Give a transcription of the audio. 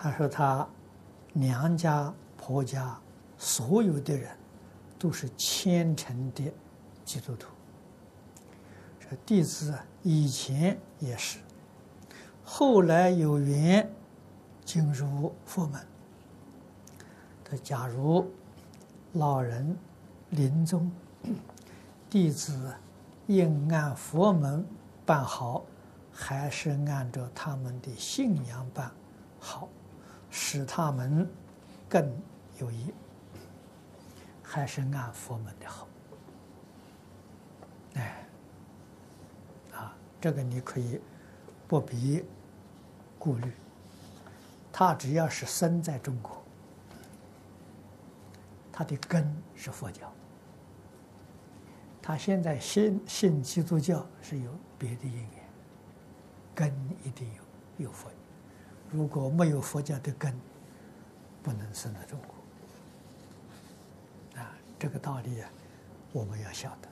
他说他娘家婆家所有的人都是虔诚的基督徒。说弟子以前也是，后来有缘进入佛门。他假如老人临终，弟子应按佛门办好，还是按照他们的信仰办好，使他们更有益，还是按佛门的好？哎，啊，这个你可以不必顾虑。他只要是生在中国，他的根是佛教。他现在信信基督教是有别的因缘，根一定有有佛。如果没有佛教的根，不能生在中国。啊，这个道理啊，我们要晓得。